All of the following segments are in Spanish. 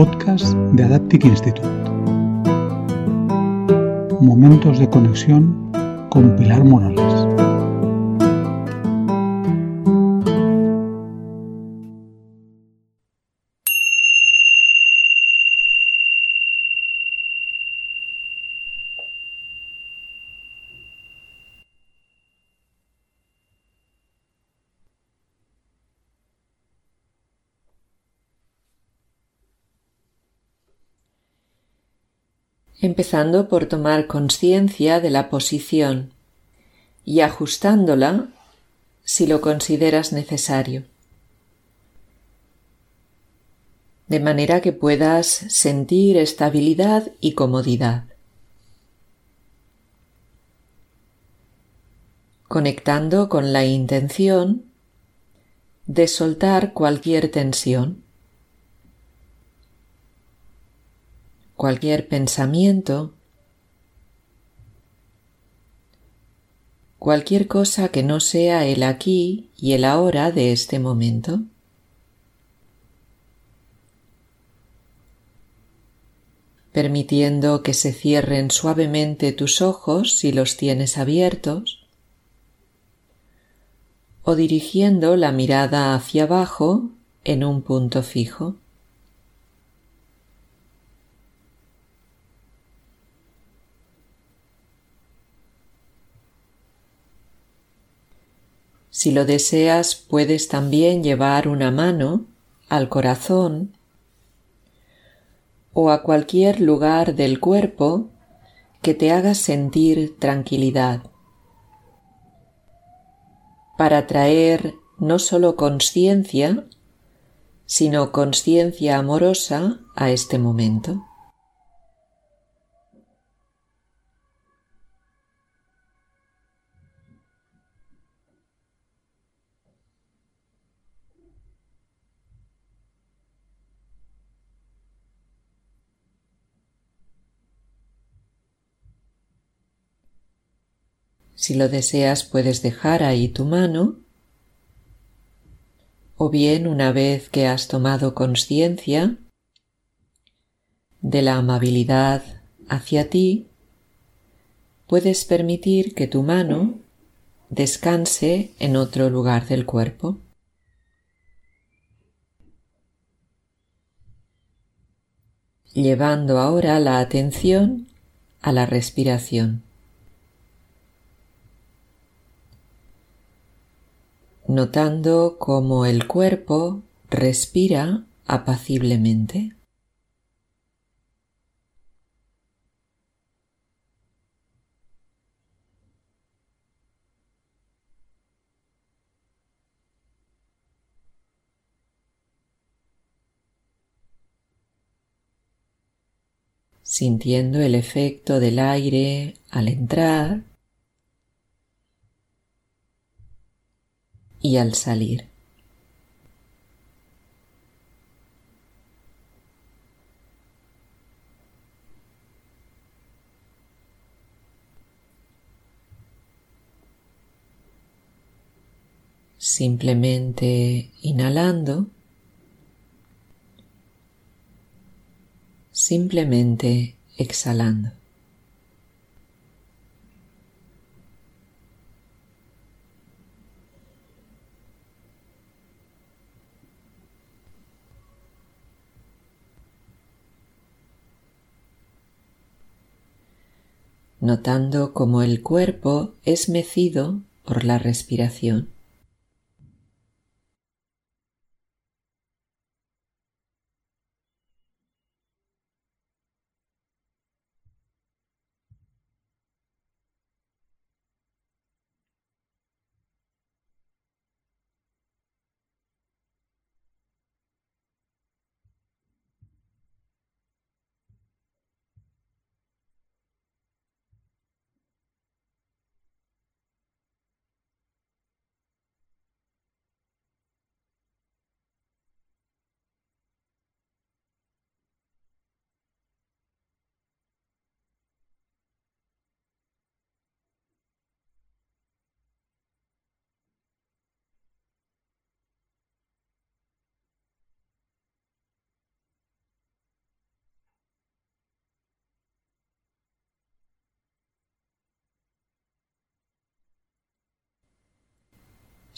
podcast de Adaptic Institute. Momentos de conexión con Pilar Morales. Empezando por tomar conciencia de la posición y ajustándola si lo consideras necesario, de manera que puedas sentir estabilidad y comodidad. conectando con la intención de soltar cualquier tensión. Cualquier pensamiento, cualquier cosa que no sea el aquí y el ahora de este momento. permitiendo que se cierren suavemente tus ojos si los tienes abiertos, o dirigiendo la mirada hacia abajo en un punto fijo. Si lo deseas, puedes también llevar una mano al corazón o a cualquier lugar del cuerpo que te haga sentir tranquilidad para traer no solo conciencia, sino conciencia amorosa a este momento. Si lo deseas puedes dejar ahí tu mano o bien una vez que has tomado conciencia de la amabilidad hacia ti, puedes permitir que tu mano descanse en otro lugar del cuerpo. Llevando ahora la atención a la respiración. Notando cómo el cuerpo respira apaciblemente. sintiendo el efecto del aire al entrar y al salir. Simplemente inhalando, simplemente exhalando. Notando cómo el cuerpo es mecido por la respiración.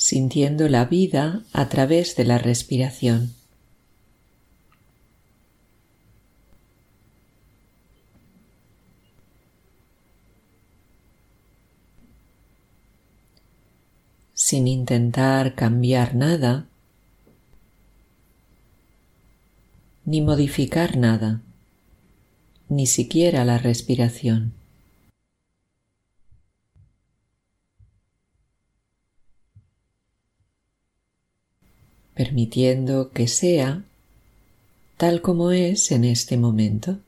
Sintiendo la vida a través de la respiración. sin intentar cambiar nada ni modificar nada, ni siquiera la respiración. Permitiendo que sea tal como es en este momento.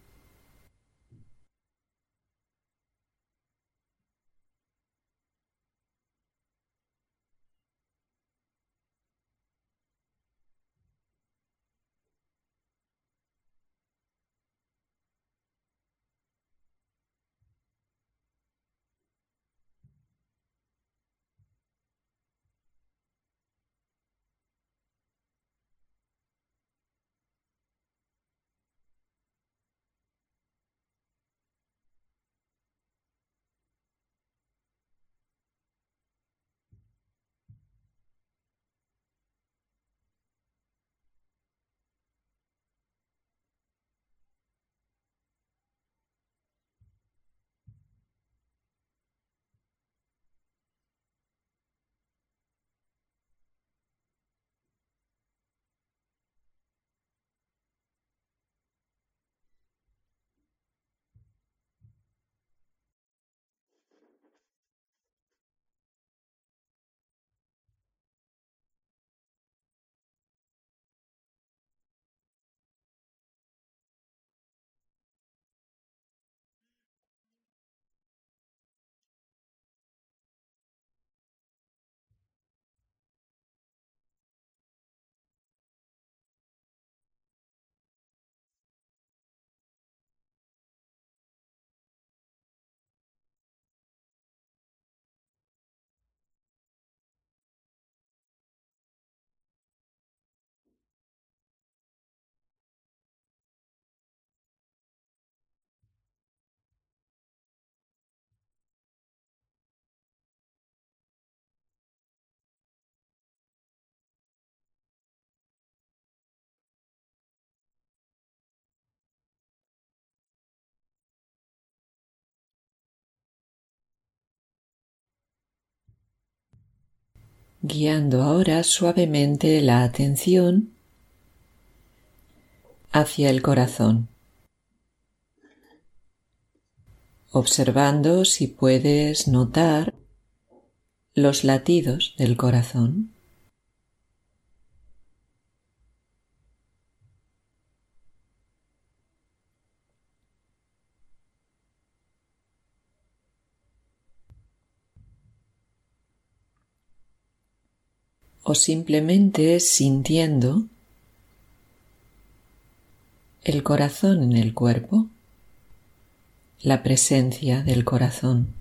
Guiando ahora suavemente la atención hacia el corazón, observando si puedes notar los latidos del corazón. O simplemente sintiendo el corazón en el cuerpo, la presencia del corazón.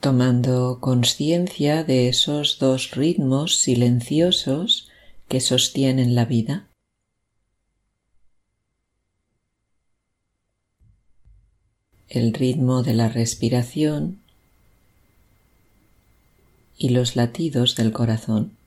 tomando conciencia de esos dos ritmos silenciosos que sostienen la vida. El ritmo de la respiración y los latidos del corazón.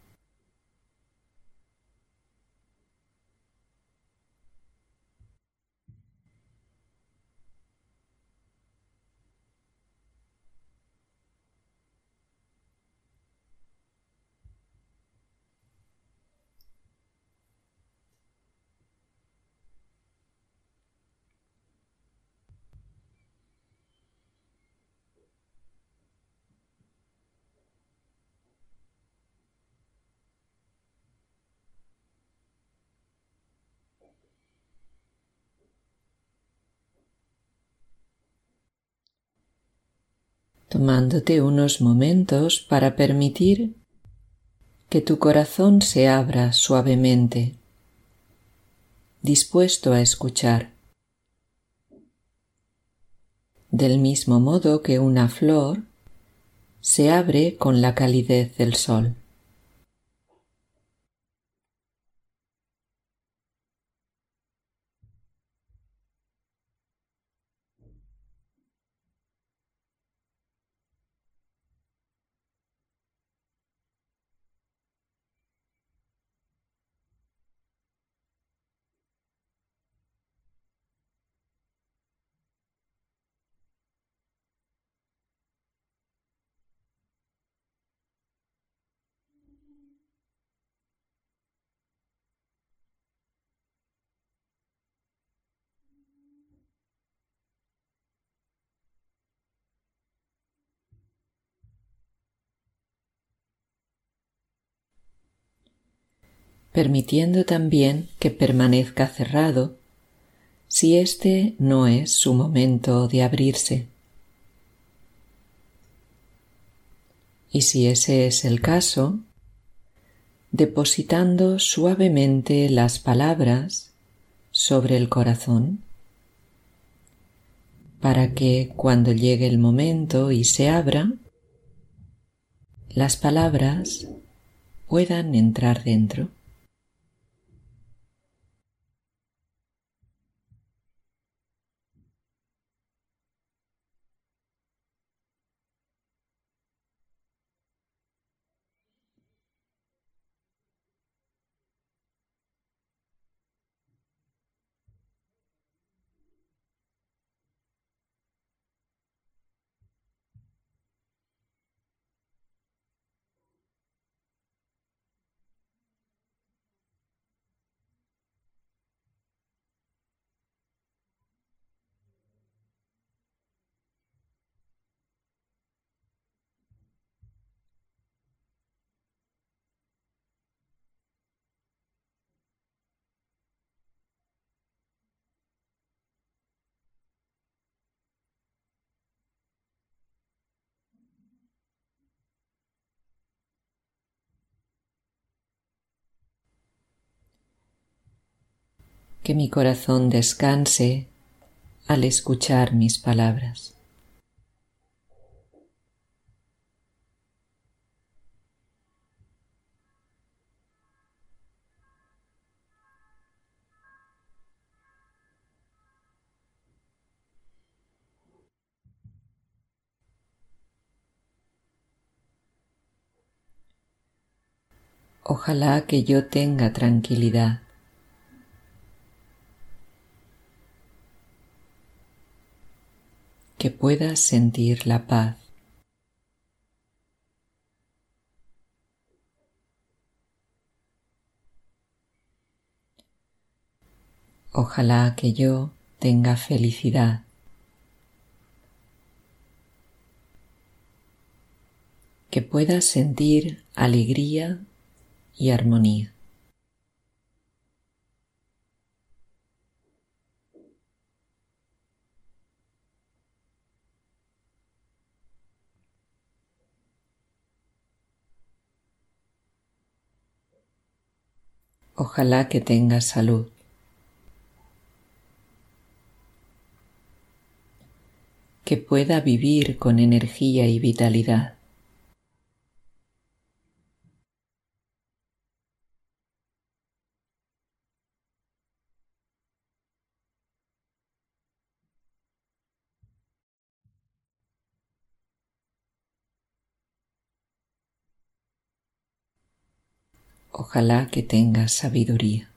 Tomándote unos momentos para permitir que tu corazón se abra suavemente, dispuesto a escuchar. Del mismo modo que una flor se abre con la calidez del sol. Permitiendo también que permanezca cerrado si este no es su momento de abrirse. Y si ese es el caso, depositando suavemente las palabras sobre el corazón, para que cuando llegue el momento y se abra, las palabras puedan entrar dentro. Que mi corazón descanse al escuchar mis palabras. Ojalá que yo tenga tranquilidad que puedas sentir la paz. Ojalá que yo tenga felicidad. Que puedas sentir alegría y armonía. Ojalá que tengas salud. Que pueda vivir con energía y vitalidad. Ojalá que tengas sabiduría.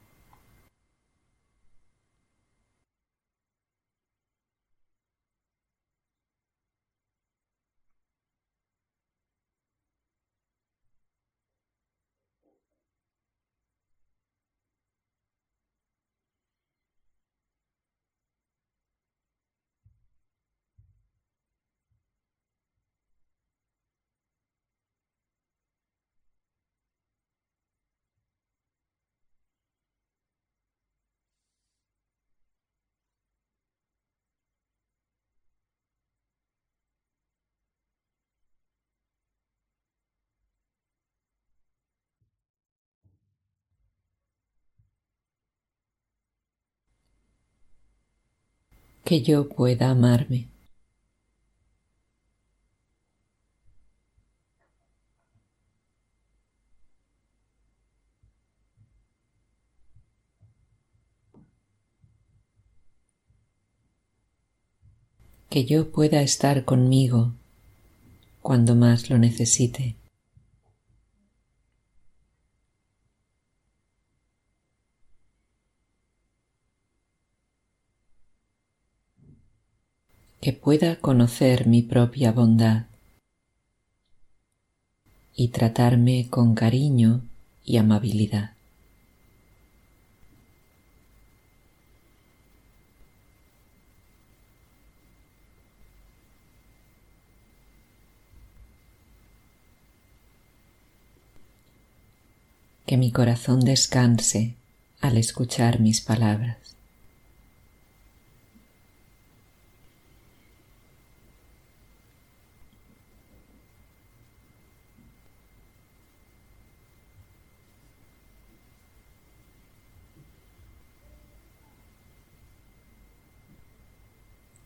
Que yo pueda amarme. que yo pueda estar conmigo cuando más lo necesite. Que pueda conocer mi propia bondad y tratarme con cariño y amabilidad. Que mi corazón descanse al escuchar mis palabras.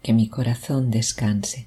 Que mi corazón descanse.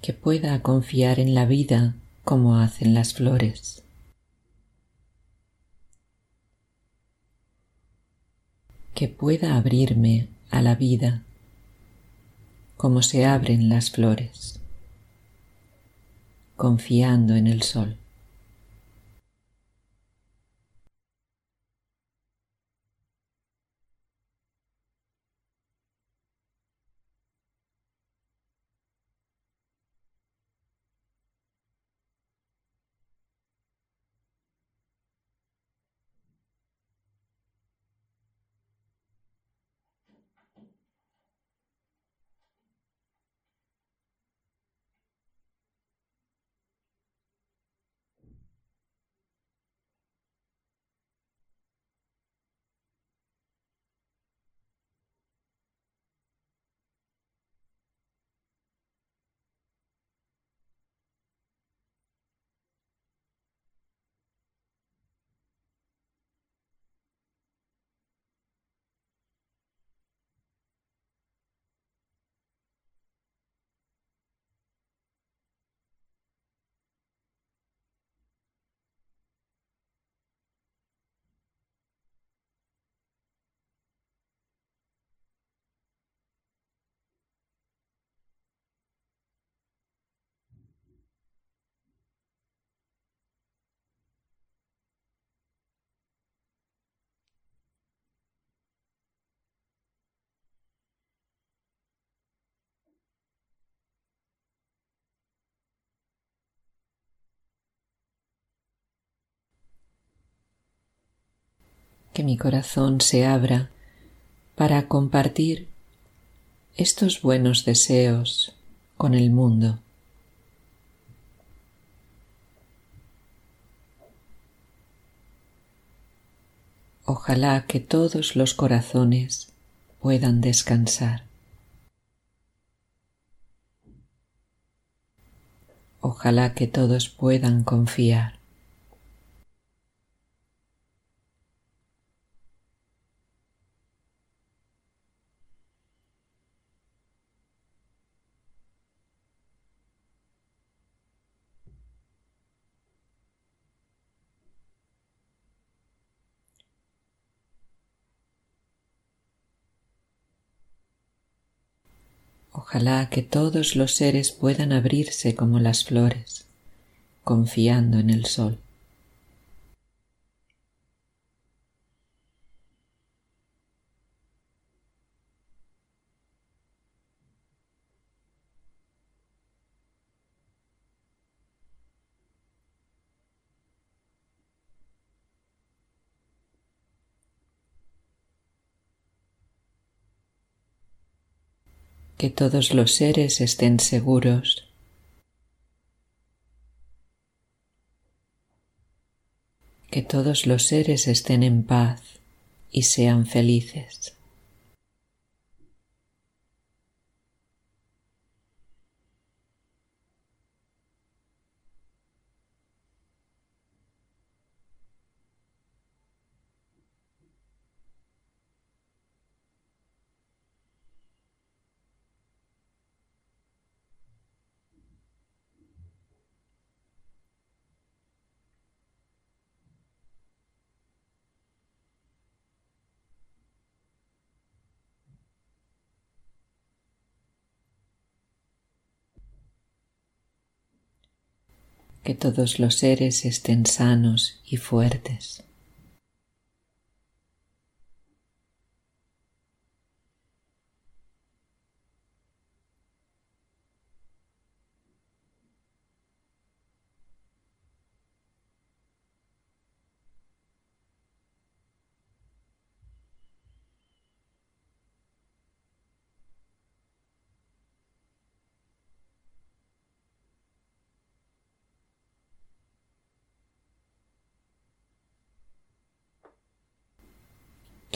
Que pueda confiar en la vida como hacen las flores. Que pueda abrirme a la vida como se abren las flores, confiando en el sol. Que mi corazón se abra para compartir estos buenos deseos con el mundo. Ojalá que todos los corazones puedan descansar. Ojalá que todos puedan confiar. Ojalá que todos los seres puedan abrirse como las flores, confiando en el sol. Que todos los seres estén seguros. Que todos los seres estén en paz y sean felices. que todos los seres estén sanos y fuertes.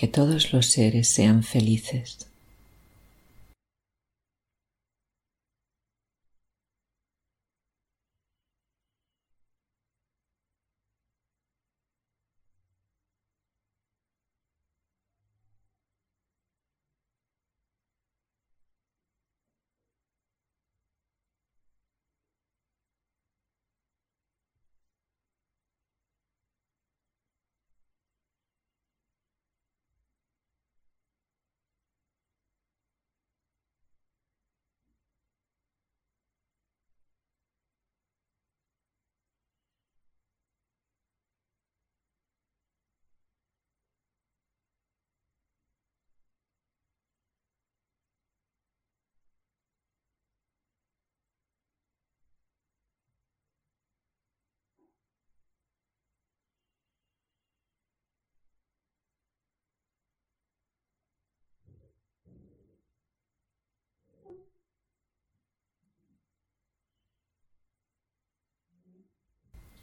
Que todos los seres sean felices.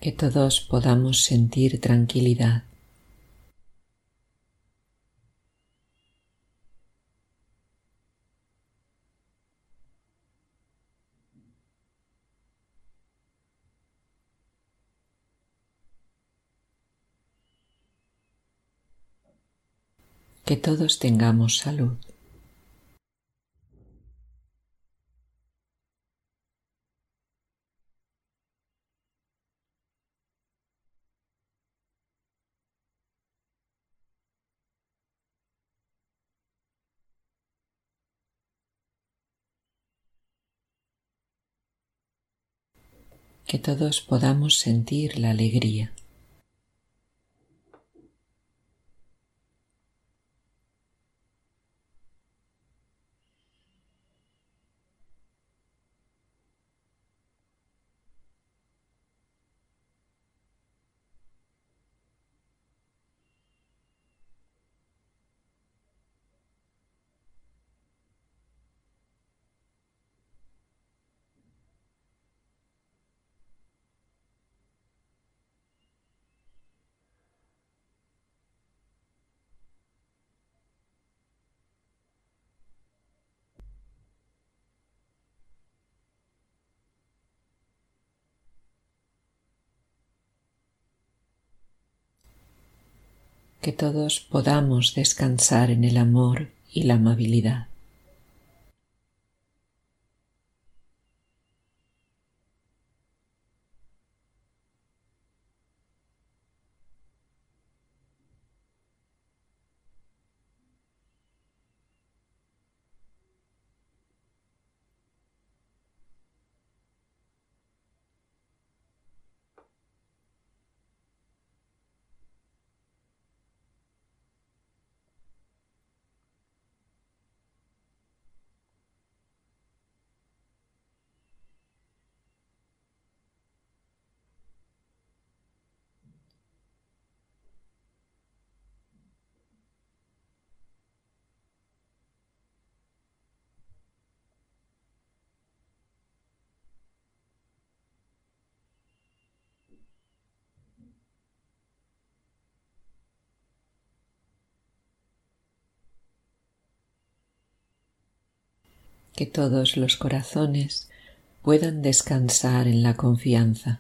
Que todos podamos sentir tranquilidad. Que todos tengamos salud. Que todos podamos sentir la alegría. Que todos podamos descansar en el amor y la amabilidad. Que todos los corazones puedan descansar en la confianza.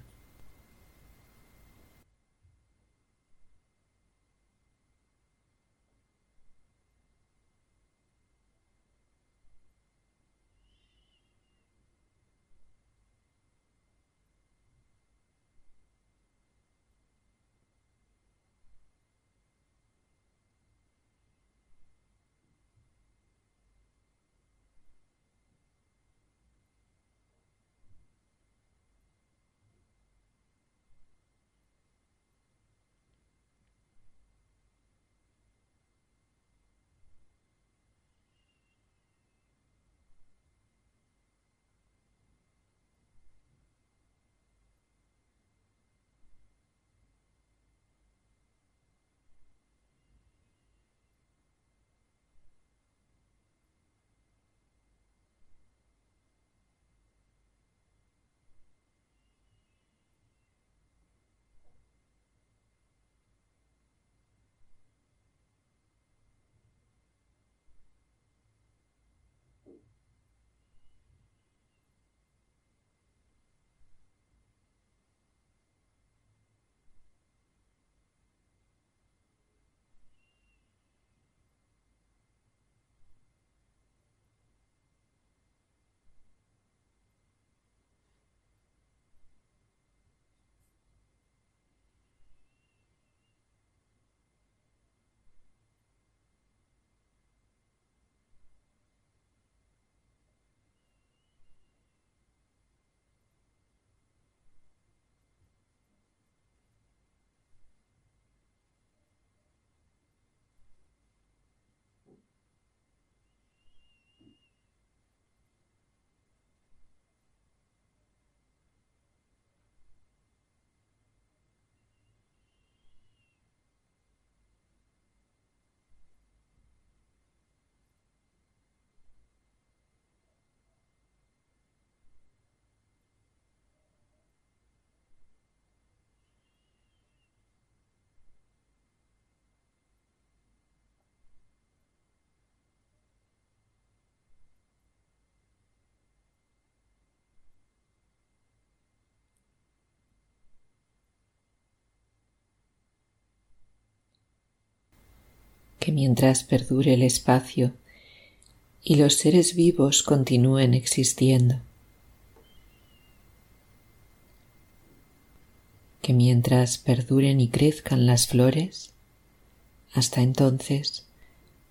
Que mientras perdure el espacio y los seres vivos continúen existiendo, que mientras perduren y crezcan las flores, hasta entonces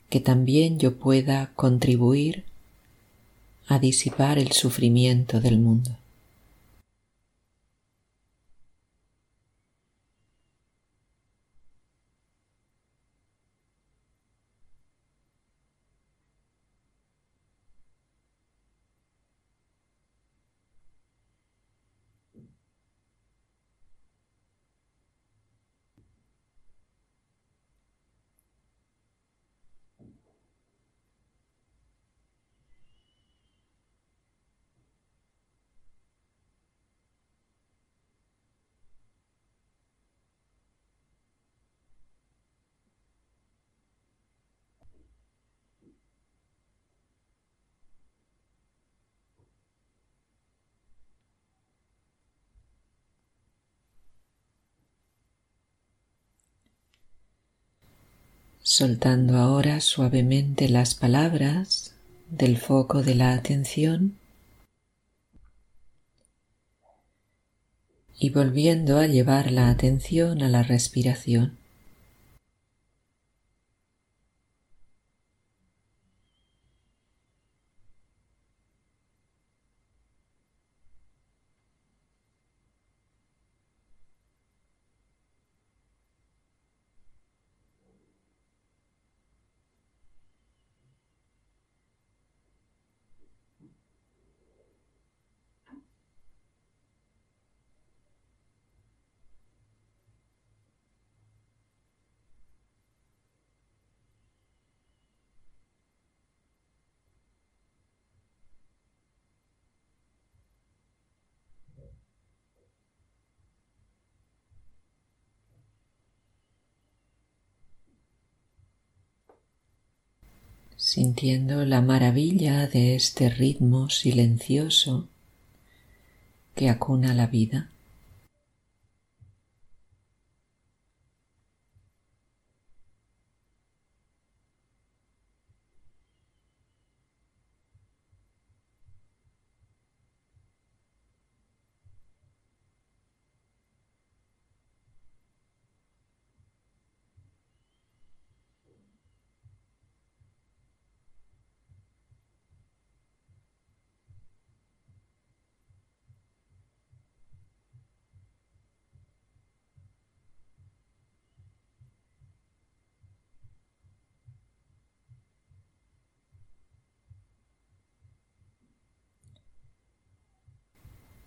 que también yo pueda contribuir a disipar el sufrimiento del mundo. Soltando ahora suavemente las palabras del foco de la atención y volviendo a llevar la atención a la respiración. Sintiendo la maravilla de este ritmo silencioso que acuna la vida.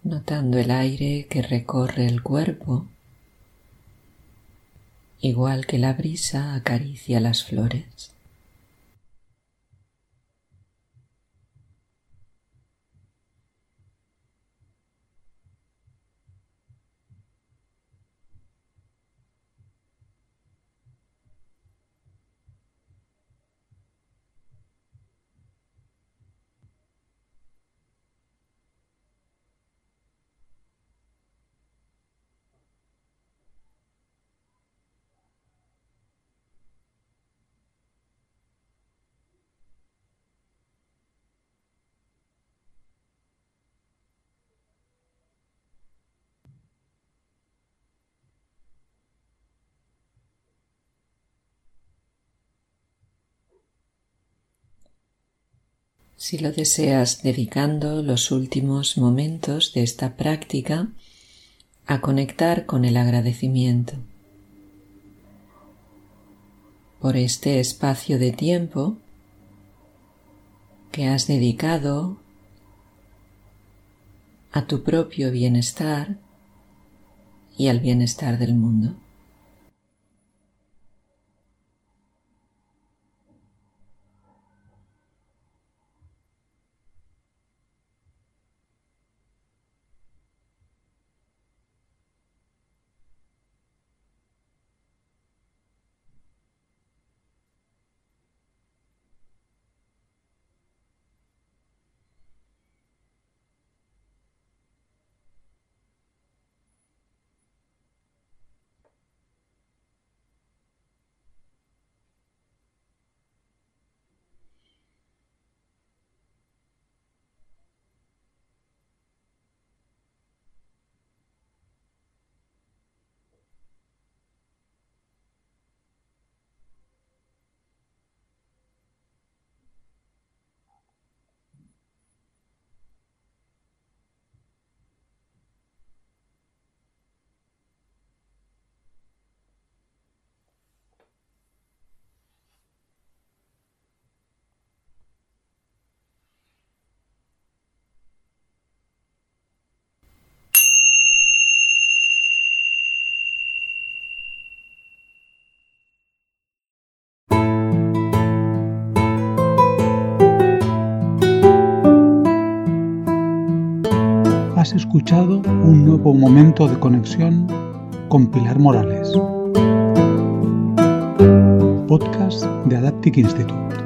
Notando el aire que recorre el cuerpo, igual que la brisa acaricia las flores. Si lo deseas dedicando los últimos momentos de esta práctica a conectar con el agradecimiento por este espacio de tiempo que has dedicado a tu propio bienestar y al bienestar del mundo. Escuchado un nuevo momento de conexión con Pilar Morales. Podcast de Adaptic Institute.